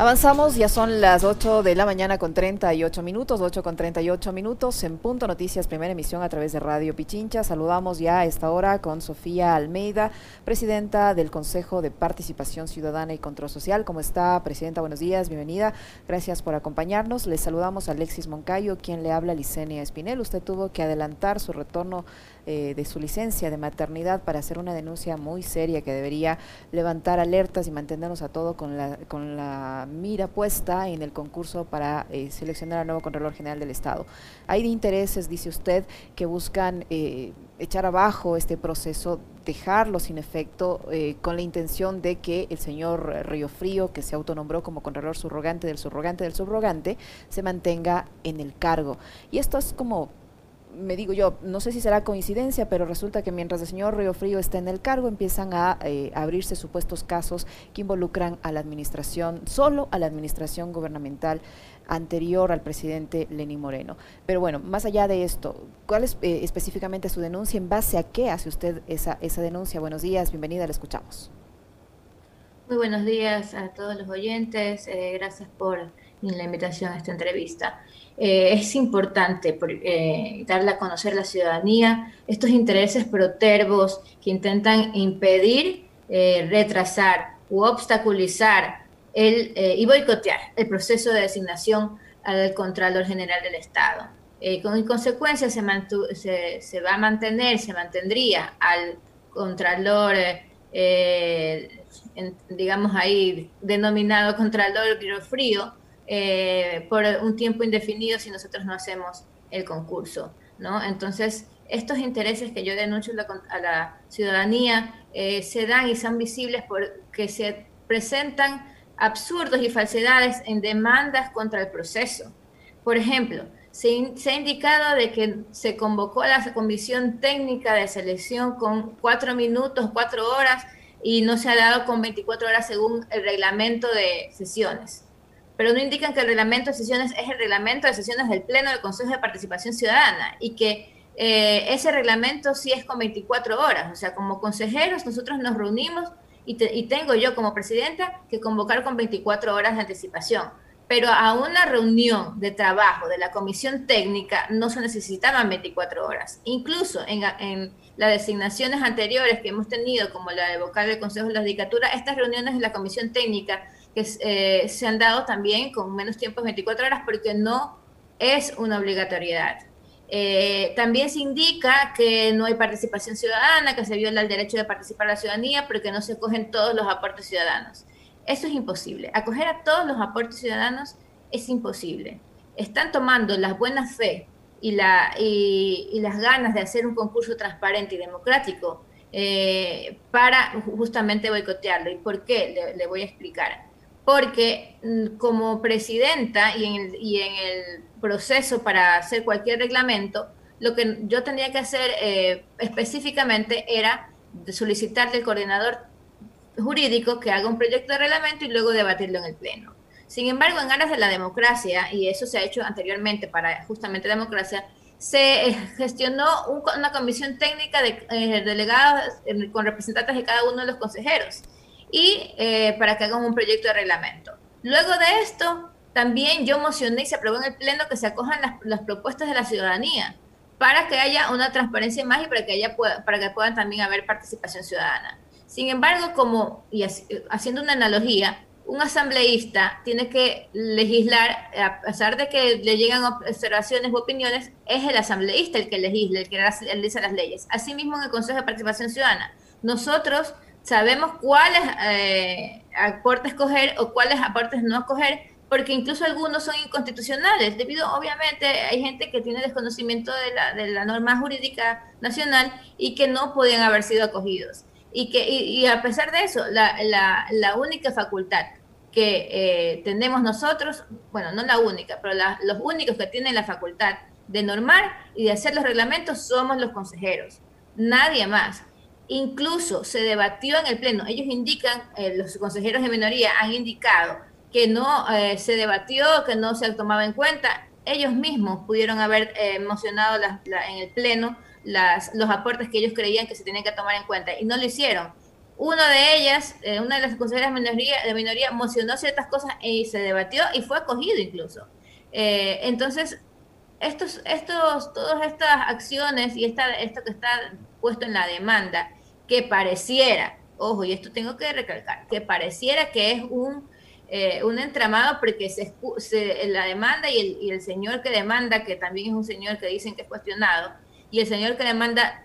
Avanzamos, ya son las 8 de la mañana con 38 minutos, 8 con 38 minutos en Punto Noticias, primera emisión a través de Radio Pichincha. Saludamos ya a esta hora con Sofía Almeida, presidenta del Consejo de Participación Ciudadana y Control Social. ¿Cómo está, presidenta? Buenos días, bienvenida. Gracias por acompañarnos. Les saludamos a Alexis Moncayo, quien le habla a Licenia Espinel. Usted tuvo que adelantar su retorno eh, de su licencia de maternidad para hacer una denuncia muy seria que debería levantar alertas y mantenernos a todo con la, con la mira puesta en el concurso para eh, seleccionar al nuevo Contralor General del Estado. Hay intereses, dice usted, que buscan eh, echar abajo este proceso, dejarlo sin efecto, con la intención de que el señor Río Frío, que se autonombró como Contralor subrogante del subrogante del subrogante, se mantenga en el cargo. Y esto es como me digo yo, no sé si será coincidencia, pero resulta que mientras el señor Río Frío está en el cargo, empiezan a eh, abrirse supuestos casos que involucran a la administración, solo a la administración gubernamental anterior al presidente Lenín Moreno. Pero bueno, más allá de esto, ¿cuál es eh, específicamente su denuncia? ¿En base a qué hace usted esa, esa denuncia? Buenos días, bienvenida, le escuchamos. Muy buenos días a todos los oyentes, eh, gracias por la invitación a esta entrevista. Eh, es importante eh, darle a conocer a la ciudadanía estos intereses protervos que intentan impedir, eh, retrasar u obstaculizar el, y boicotear el proceso de designación al Contralor General del Estado. con consecuencia se, se, va a mantener, se mantendría al Contralor, digamos ahí, denominado Contralor Frío, eh, por un tiempo indefinido si nosotros no hacemos el concurso, ¿no? Entonces, estos intereses que yo denuncio a la ciudadanía eh, se dan y son visibles porque se presentan absurdos y falsedades en demandas contra el proceso. Por ejemplo, se, ha indicado de que se convocó a la comisión técnica de selección con cuatro minutos, cuatro horas, y no se ha dado con 24 horas según el reglamento de sesiones pero no indican que el reglamento de sesiones es el reglamento de sesiones del Pleno del Consejo de Participación Ciudadana y que eh, ese reglamento sí es con 24 horas. O sea, como consejeros nosotros nos reunimos y, tengo yo como presidenta que convocar con 24 horas de anticipación. Pero a una reunión de trabajo de la comisión técnica no se necesitaban 24 horas. Incluso en, en las designaciones anteriores que hemos tenido, como la de vocal del Consejo de la Judicatura, estas reuniones de la comisión técnica que eh, se han dado también con menos tiempo, 24 horas, porque no es una obligatoriedad. Eh, también se indica que no hay participación ciudadana, que se viola el derecho de participar la ciudadanía, porque no se acogen todos los aportes ciudadanos. Eso es imposible. Acoger a todos los aportes ciudadanos es imposible. Están tomando la buena fe y, las ganas de hacer un concurso transparente y democrático eh, para justamente boicotearlo. ¿Y por qué? le voy a explicar porque mm, como presidenta y en, el, y en el proceso para hacer cualquier reglamento, lo que yo tendría que hacer eh, específicamente era solicitarle al coordinador jurídico que haga un proyecto de reglamento y luego debatirlo en el Pleno. Sin embargo, en aras de la democracia, y eso se ha hecho anteriormente para justamente democracia, se eh, gestionó una comisión técnica de eh, delegados con representantes de cada uno de los consejeros y eh, para que hagan un proyecto de reglamento. Luego de esto, también yo mocioné y se aprobó en el Pleno que se acojan las, propuestas de la ciudadanía para que haya una transparencia más y para que, haya, para que puedan también haber participación ciudadana. Sin embargo, como, y haciendo una analogía, un asambleísta tiene que legislar, a pesar de que le llegan observaciones u opiniones, es el asambleísta el que legisla, el que realiza las leyes. Asimismo, en el Consejo de Participación Ciudadana, nosotros sabemos cuáles eh, aportes escoger o cuáles aportes no escoger, porque incluso algunos son inconstitucionales, debido obviamente hay gente que tiene desconocimiento de la, de la norma jurídica nacional y que no podían haber sido acogidos. Y, que, y, a pesar de eso, la, la, la única facultad que eh, tenemos nosotros, bueno, no la única, pero los únicos que tienen la facultad de normar y de hacer los reglamentos somos los consejeros, nadie más. Incluso se debatió en el Pleno. Ellos indican, eh, los consejeros de minoría han indicado que no eh, se debatió, que no se tomaba en cuenta. Ellos mismos pudieron haber eh, en el Pleno los aportes que ellos creían que se tenían que tomar en cuenta y no lo hicieron. Uno de ellas, eh, una de las consejeras de minoría, de mocionó ciertas cosas y se debatió y fue acogido incluso. Entonces, estos, estos, todas estas acciones y esta, esto que está puesto en la demanda, que pareciera, ojo, y esto tengo que recalcar, que pareciera que es un, eh, un entramado porque se, la demanda y el, y el señor que demanda, que también es un señor que dicen que es cuestionado, y el señor que demanda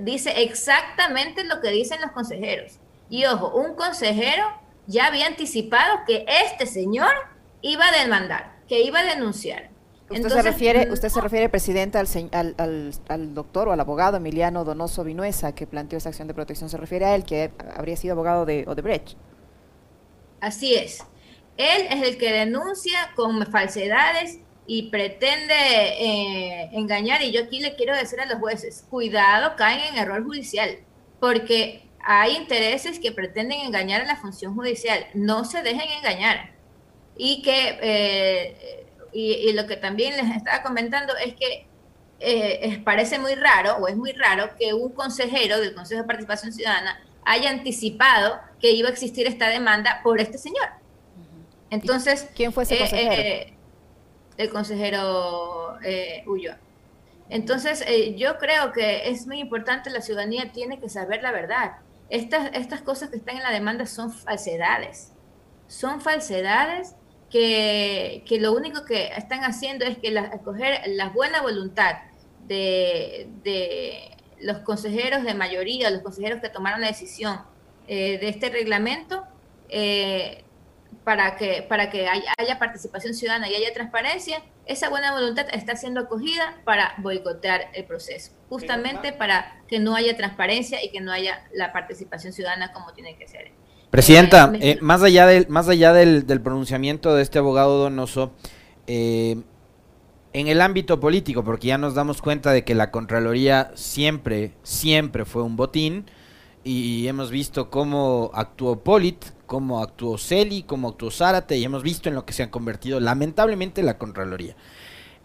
dice exactamente lo que dicen los consejeros. Y ojo, un consejero ya había anticipado que este señor iba a demandar, que iba a denunciar. Usted se refiere, usted se refiere, presidente, al, al, al, doctor o al abogado Emiliano Donoso Vinuesa que planteó esa acción de protección. Se refiere a él, que habría sido abogado de Odebrecht. Así es. Él es el que denuncia con falsedades y pretende eh, engañar. Y yo aquí le quiero decir a los jueces, cuidado, caen en error judicial, porque hay intereses que pretenden engañar a la función judicial. No se dejen engañar. Y que, eh, y, lo que también les estaba comentando es que eh, parece muy raro, o es muy raro, que un consejero del Consejo de Participación Ciudadana haya anticipado que iba a existir esta demanda por este señor. Entonces, ¿quién fue ese consejero? el consejero eh, Entonces, eh, yo creo que es muy importante, la ciudadanía tiene que saber la verdad. Estas, estas cosas que están en la demanda son falsedades. Son falsedades que, que lo único que están haciendo es que la, escoger la buena voluntad de, de, los consejeros de mayoría, los consejeros que tomaron la decisión eh, de este reglamento, eh, para que, para que haya, participación ciudadana y haya transparencia, esa buena voluntad está siendo acogida para boicotear el proceso, justamente para que no haya transparencia y que no haya la participación ciudadana como tiene que ser. Presidenta, eh, más allá, del, más allá del, pronunciamiento de este abogado Donoso, eh, en el ámbito político, porque ya nos damos cuenta de que la Contraloría siempre, siempre fue un botín, y hemos visto cómo actuó Polit, cómo actuó Celi, cómo actuó Zárate, y hemos visto en lo que se han convertido lamentablemente la Contraloría.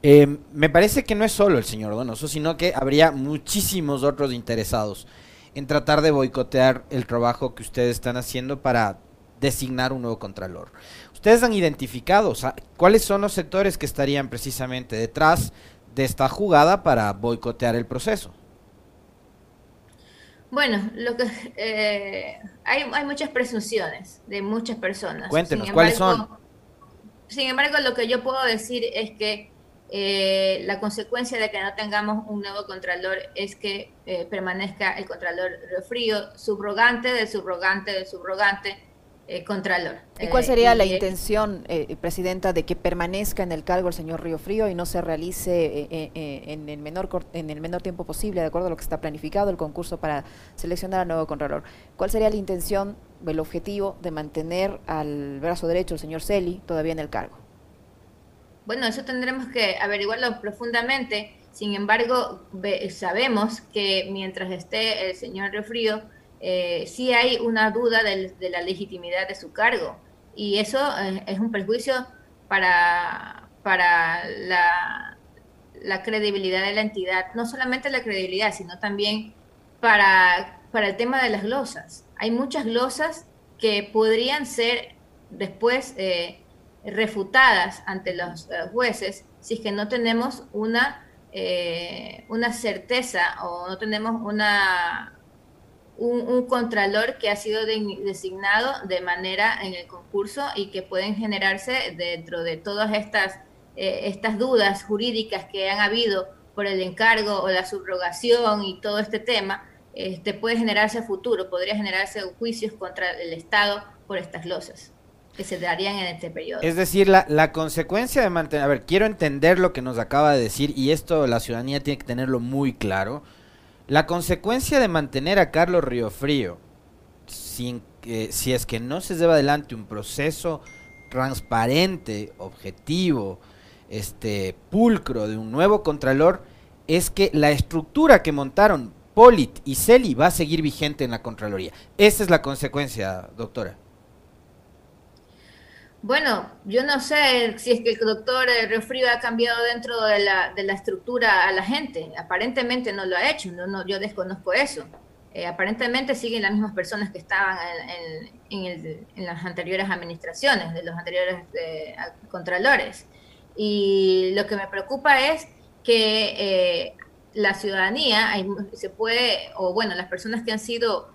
Eh, me parece que no es solo el señor Donoso, sino que habría muchísimos otros interesados en tratar de boicotear el trabajo que ustedes están haciendo para designar un nuevo contralor. Ustedes han identificado cuáles son los sectores que estarían precisamente detrás de esta jugada para boicotear el proceso. Bueno, lo que eh, hay, hay muchas presunciones de muchas personas. Cuéntenos, ¿cuáles son? Sin embargo, lo que yo puedo decir es que eh, la consecuencia de que no tengamos un nuevo contralor es que eh, permanezca el contralor frío, subrogante del subrogante del subrogante, eh, contralor. ¿Y cuál sería la intención, eh, Presidenta, de que permanezca en el cargo el señor Río Frío y no se realice eh, en, el menor, en el menor tiempo posible, de acuerdo a lo que está planificado, el concurso para seleccionar al nuevo Contralor? ¿Cuál sería la intención, el objetivo de mantener al brazo derecho, el señor Celi, todavía en el cargo? Bueno, eso tendremos que averiguarlo profundamente. Sin embargo, sabemos que mientras esté el señor Río Frío, eh, sí hay una duda de, la legitimidad de su cargo. Y eso eh, es un perjuicio para, para la, la, credibilidad de la entidad, no solamente la credibilidad, sino también para, para el tema de las glosas. Hay muchas glosas que podrían ser después eh, refutadas ante los jueces si es que no tenemos una, una certeza o no tenemos una un, contralor que ha sido designado de manera en el concurso y que pueden generarse dentro de todas estas, eh, estas dudas jurídicas que han habido por el encargo o la subrogación y todo este tema, este, puede generarse a futuro, podría generarse juicios contra el Estado por estas losas que se darían en este periodo. Es decir, la, la consecuencia de mantener, a ver, quiero entender lo que nos acaba de decir y esto la ciudadanía tiene que tenerlo muy claro. La consecuencia de mantener a Carlos Riofrío, sin que, si es que no se lleva adelante un proceso transparente, objetivo, este pulcro de un nuevo contralor, es que la estructura que montaron Polit y Celi va a seguir vigente en la Contraloría. Esa es la consecuencia, doctora. Bueno, yo no sé si es que el doctor Riofrío ha cambiado dentro de la, de la estructura a la gente. Aparentemente no lo ha hecho, no, no, yo desconozco eso. eh, aparentemente siguen las mismas personas que estaban en, las anteriores administraciones, de los anteriores eh, contralores. Y lo que me preocupa es que eh, la ciudadanía se puede, o bueno, las personas que han sido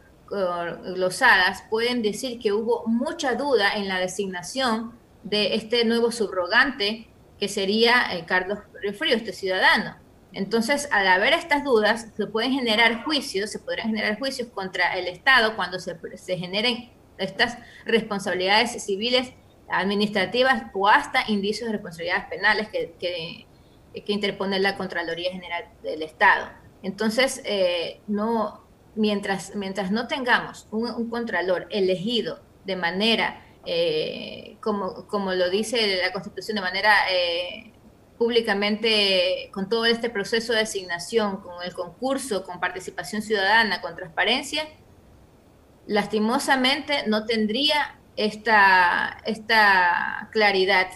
glosadas pueden decir que hubo mucha duda en la designación de este nuevo subrogante que sería Carlos Río este ciudadano. Entonces, al haber estas dudas, se pueden generar juicios, se podrán generar juicios contra el Estado cuando se, generen estas responsabilidades civiles, administrativas o hasta indicios de responsabilidades penales que, que, interpone la Contraloría General del Estado. Entonces, eh, no, mientras, mientras no tengamos un, contralor elegido de manera, eh, como, como lo dice la Constitución, de manera eh, públicamente con todo este proceso de asignación, con el concurso, con participación ciudadana, con transparencia, lastimosamente no tendría esta, esta claridad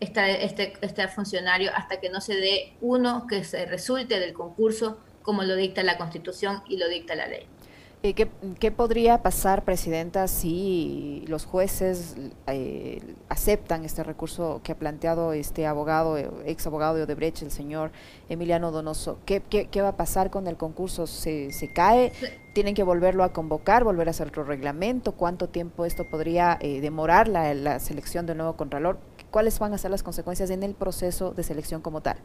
este, este funcionario hasta que no se dé uno que se resulte del concurso como lo dicta la Constitución y lo dicta la ley. ¿Qué, podría pasar, Presidenta, si los jueces eh, aceptan este recurso que ha planteado este abogado, ex abogado de Odebrecht, el señor Emiliano Donoso? ¿Qué, va a pasar con el concurso? ¿Se, cae? ¿Tienen que volverlo a convocar, volver a hacer otro reglamento? ¿Cuánto tiempo esto podría eh, demorar la, la selección del nuevo Contralor? ¿Cuáles van a ser las consecuencias en el proceso de selección como tal?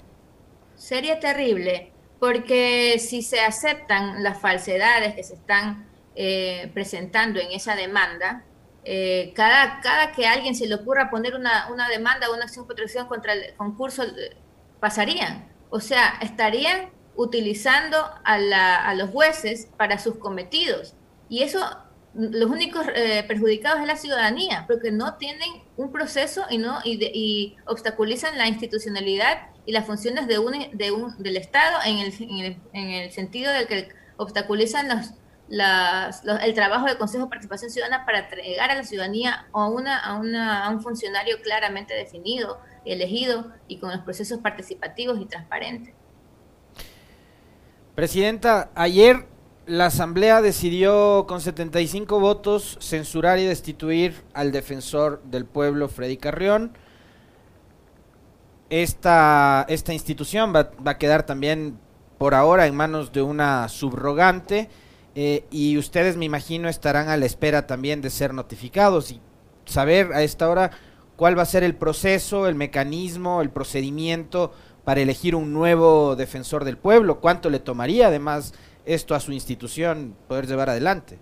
Sería terrible porque si se aceptan las falsedades que se están eh, presentando en esa demanda, eh, cada, cada que a alguien se le ocurra poner una, una demanda o una acción de protección contra el concurso, eh, pasarían. O sea, estarían utilizando a, los jueces para sus cometidos. Y eso, los únicos perjudicados es la ciudadanía, porque no tienen un proceso y, no, y, y obstaculizan la institucionalidad y las funciones de un, de un, del Estado en el, en, el, sentido de que obstaculizan los, las, el trabajo del Consejo de Participación Ciudadana para entregar a la ciudadanía a, una, a, una, a un funcionario claramente definido, elegido y con los procesos participativos y transparentes. Presidenta, ayer la Asamblea decidió con 75 votos censurar y destituir al defensor del pueblo, Freddy Carrión esta, esta institución va, a quedar también por ahora en manos de una subrogante eh, y ustedes me imagino estarán a la espera también de ser notificados y saber a esta hora cuál va a ser el proceso, el mecanismo, el procedimiento para elegir un nuevo defensor del pueblo, cuánto le tomaría además esto a su institución poder llevar adelante.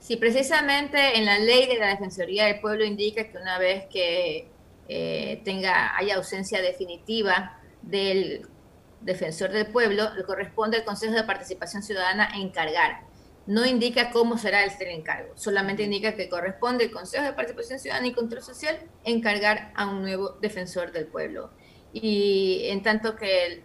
Sí, precisamente en la ley de la Defensoría del Pueblo indica que una vez que eh, tenga, haya ausencia definitiva del defensor del pueblo, le corresponde al Consejo de Participación Ciudadana encargar. No indica cómo será este encargo, solamente indica que corresponde al Consejo de Participación Ciudadana y Control Social encargar a un nuevo defensor del pueblo. Y en tanto que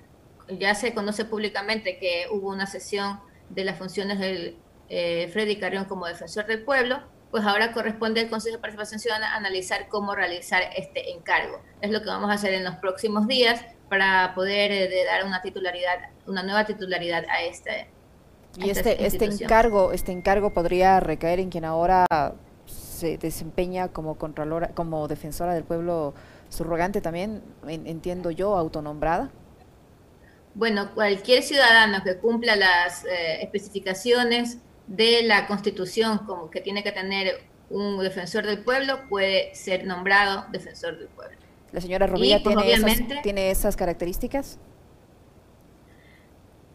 ya se conoce públicamente que hubo una sesión de las funciones del eh, Freddy Carrión como defensor del pueblo, pues ahora corresponde al Consejo de Participación Ciudadana analizar cómo realizar este encargo. Es lo que vamos a hacer en los próximos días para poder eh, dar una titularidad, una nueva titularidad a este. Y este, este encargo, este encargo podría recaer en quien ahora se desempeña como contralora, como defensora del pueblo subrogante también, entiendo yo, autonombrada. Bueno, cualquier ciudadano que cumpla las eh, especificaciones de la Constitución como que tiene que tener un defensor del pueblo, puede ser nombrado defensor del pueblo. ¿La señora Rovilla pues, tiene, esas, tiene esas características?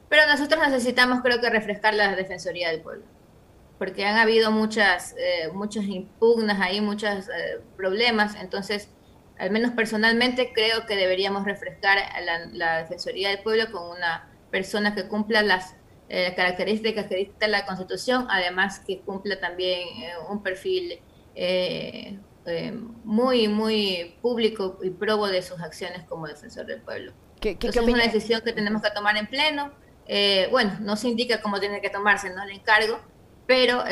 Pero nosotros necesitamos, creo que, refrescar la Defensoría del Pueblo, porque han habido muchas, eh, muchas impugnas ahí, muchos eh, problemas, entonces, al menos personalmente, creo que deberíamos refrescar la, la Defensoría del Pueblo con una persona que cumpla las eh, características que dicta la Constitución, además que cumple también eh, un perfil eh, eh, muy, muy público y probo de sus acciones como defensor del pueblo. ¿Qué, es una decisión que tenemos que tomar en pleno. bueno, no se indica cómo tiene que tomarse, no le encargo, pero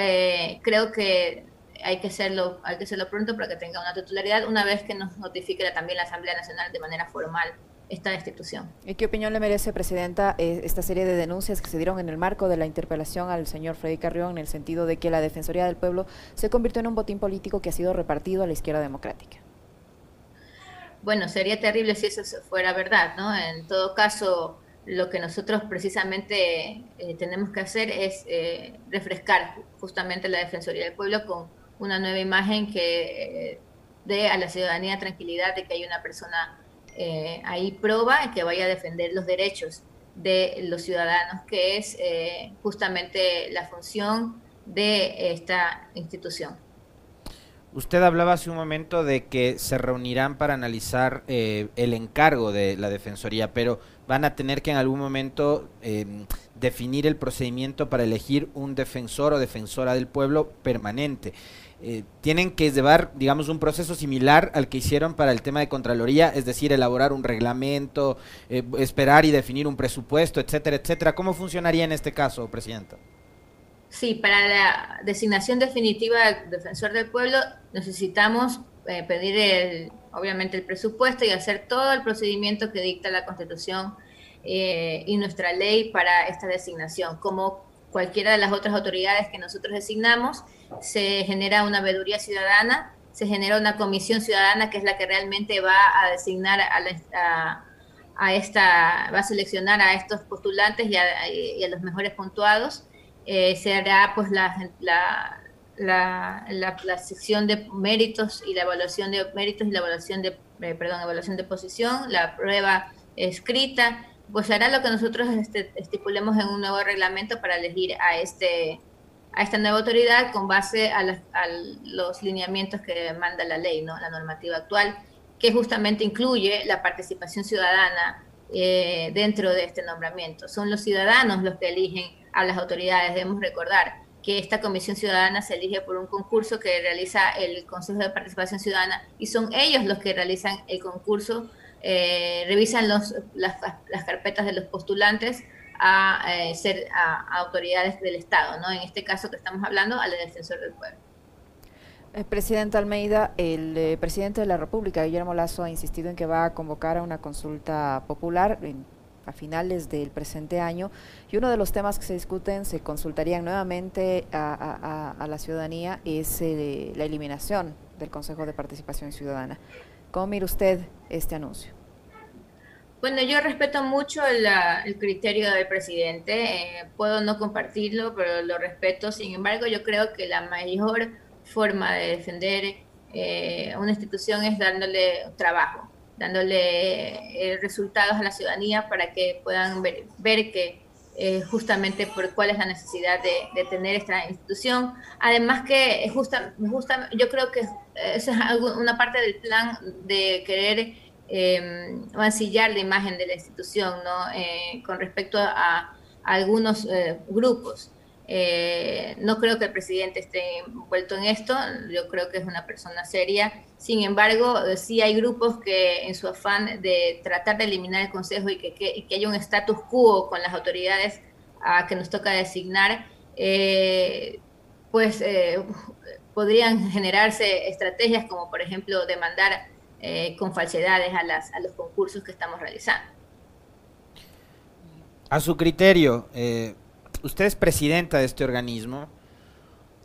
creo que hay que hacerlo, hay que hacerlo pronto para que tenga una titularidad una vez que nos notifique también la Asamblea Nacional de manera formal esta. ¿Y qué opinión le merece, Presidenta, eh, esta serie de denuncias que se dieron en el marco de la interpelación al señor Freddy Carrión en el sentido de que la Defensoría del Pueblo se convirtió en un botín político que ha sido repartido a la izquierda democrática? Bueno, sería terrible si eso fuera verdad, ¿no? En todo caso, lo que nosotros precisamente eh, tenemos que hacer es eh, refrescar justamente la Defensoría del Pueblo con una nueva imagen que dé a la ciudadanía tranquilidad de que hay una persona eh, ahí prueba que vaya a defender los derechos de los ciudadanos, que es eh, justamente la función de esta institución. Usted hablaba hace un momento de que se reunirán para analizar eh, el encargo de la Defensoría, pero van a tener que en algún momento em, definir el procedimiento para elegir un defensor o defensora del pueblo permanente. Eh, tienen que llevar, digamos, un proceso similar al que hicieron para el tema de Contraloría, es decir, elaborar un reglamento, eh, esperar y definir un presupuesto, etcétera, etcétera. ¿Cómo funcionaría en este caso, Presidenta? Sí, para la designación definitiva del defensor del pueblo necesitamos eh, pedir, el, obviamente, el presupuesto y hacer todo el procedimiento que dicta la Constitución y nuestra ley para esta designación, como cualquiera de las otras autoridades que nosotros designamos se genera una veeduría ciudadana, se genera una comisión ciudadana que es la que realmente va a designar a, a, esta, va a seleccionar a estos postulantes y a, los mejores puntuados. Eh, se hará pues la, la, la, la, sección de méritos y la evaluación de méritos y la evaluación de, eh, perdón, evaluación de posición, la prueba escrita, pues hará lo que nosotros este, estipulemos en un nuevo reglamento para elegir a este a esta nueva autoridad con base a, los lineamientos que manda la ley, ¿no? la normativa actual, que justamente incluye la participación ciudadana eh, dentro de este nombramiento. Son los ciudadanos los que eligen a las autoridades. Debemos recordar que esta comisión ciudadana se elige por un concurso que realiza el Consejo de Participación Ciudadana y son ellos los que realizan el concurso, eh, revisan los, las, las carpetas de los postulantes a eh, ser a, autoridades del Estado, ¿no? En este caso que estamos hablando, al defensor del pueblo. Eh, presidente Almeida, el eh, presidente de la República, Guillermo Lazo, ha insistido en que va a convocar a una consulta popular a finales del presente año y uno de los temas que se discuten, se consultarían nuevamente a la ciudadanía, es la eliminación del Consejo de Participación Ciudadana. ¿Cómo mira usted este anuncio? Bueno, yo respeto mucho el criterio del presidente, eh, puedo no compartirlo, pero lo respeto. Sin embargo, yo creo que la mayor forma de defender eh, una institución es dándole trabajo, dándole eh, resultados a la ciudadanía para que puedan ver, que justamente por cuál es la necesidad de, tener esta institución. Además que justa, justa, yo creo que esa es una parte del plan de querer eh, la imagen de la institución ¿no? Eh, con respecto a, algunos eh, grupos. Eh, no creo que el presidente esté envuelto en esto, yo creo que es una persona seria. Sin embargo, sí hay grupos que en su afán de tratar de eliminar el Consejo y que, haya un status quo con las autoridades a que nos toca designar, pues podrían generarse estrategias como por ejemplo demandar eh, con falsedades a, las, a los concursos que estamos realizando. A su criterio, eh, usted es presidenta de este organismo,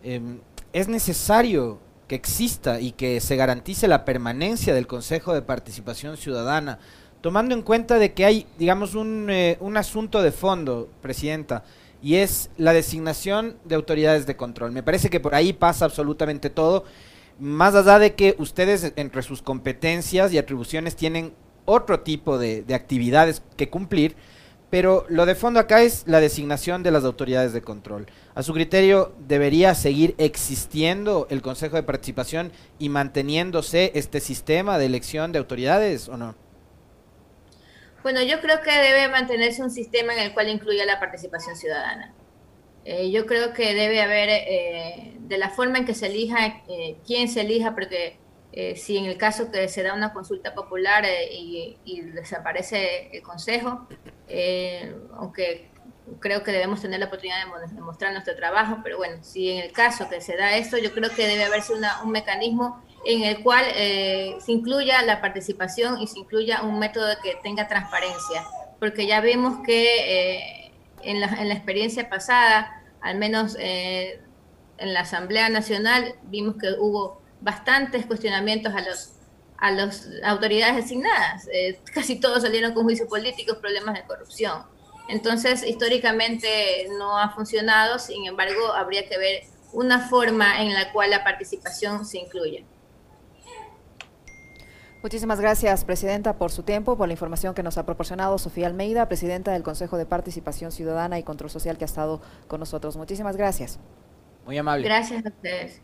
em, ¿es necesario que exista y que se garantice la permanencia del Consejo de Participación Ciudadana, tomando en cuenta de que hay, digamos, un, eh, un asunto de fondo, Presidenta, y es la designación de autoridades de control. Me parece que por ahí pasa absolutamente todo más allá de que ustedes entre sus competencias y atribuciones tienen otro tipo de, actividades que cumplir, pero lo de fondo acá es la designación de las autoridades de control. A su criterio, ¿debería seguir existiendo el Consejo de Participación y manteniéndose este sistema de elección de autoridades o no? Bueno, yo creo que debe mantenerse un sistema en el cual incluya la participación ciudadana. Eh, yo creo que debe haber, eh, de la forma en que se elija, eh, quién se elija, porque si en el caso que se da una consulta popular y, desaparece el Consejo, aunque creo que debemos tener la oportunidad de mostrar nuestro trabajo, pero bueno, si en el caso que se da esto, yo creo que debe haberse un mecanismo en el cual eh, se incluya la participación y se incluya un método que tenga transparencia, porque ya vimos que eh, en, la, en, la, experiencia pasada, al menos eh, en la Asamblea Nacional, vimos que hubo bastantes cuestionamientos a los a las autoridades designadas. Eh, casi todos salieron con juicios políticos, problemas de corrupción. Entonces, históricamente no ha funcionado, sin embargo, habría que ver una forma en la cual la participación se incluya. Muchísimas gracias, Presidenta, por su tiempo, por la información que nos ha proporcionado Sofía Almeida, Presidenta del Consejo de Participación Ciudadana y Control Social que ha estado con nosotros. Muchísimas gracias. Muy amable. Gracias a ustedes.